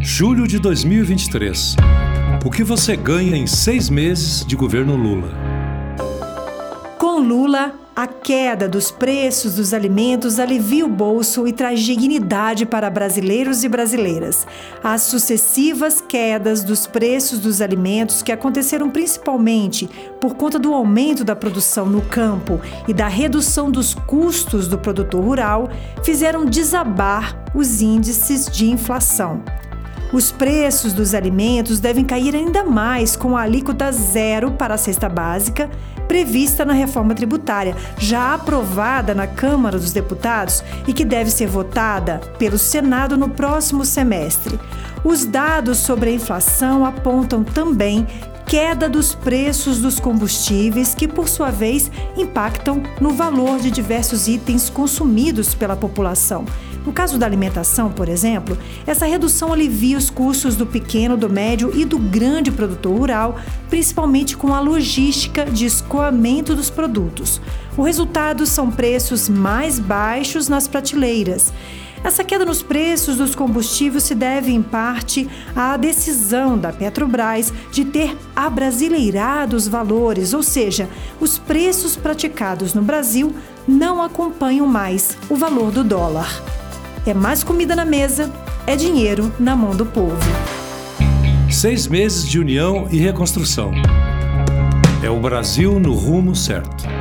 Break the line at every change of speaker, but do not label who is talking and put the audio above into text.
Julho de 2023. O que você ganha em seis meses de governo Lula?
Com Lula, a queda dos preços dos alimentos alivia o bolso e traz dignidade para brasileiros e brasileiras. As sucessivas quedas dos preços dos alimentos, que aconteceram principalmente por conta do aumento da produção no campo e da redução dos custos do produtor rural, fizeram desabar os índices de inflação. Os preços dos alimentos devem cair ainda mais com a alíquota zero para a cesta básica, prevista na reforma tributária, já aprovada na Câmara dos Deputados e que deve ser votada pelo Senado no próximo semestre. Os dados sobre a inflação apontam também queda dos preços dos combustíveis, que por sua vez impactam no valor de diversos itens consumidos pela população. No caso da alimentação, por exemplo, essa redução alivia os custos do pequeno, do médio e do grande produtor rural, principalmente com a logística de escoamento dos produtos. O resultado são preços mais baixos nas prateleiras. Essa queda nos preços dos combustíveis se deve, em parte, à decisão da Petrobras de ter abrasileirado os valores, ou seja, os preços praticados no Brasil não acompanham mais o valor do dólar. É mais comida na mesa, é dinheiro na mão do povo.
Seis meses de união e reconstrução. É o Brasil no rumo certo.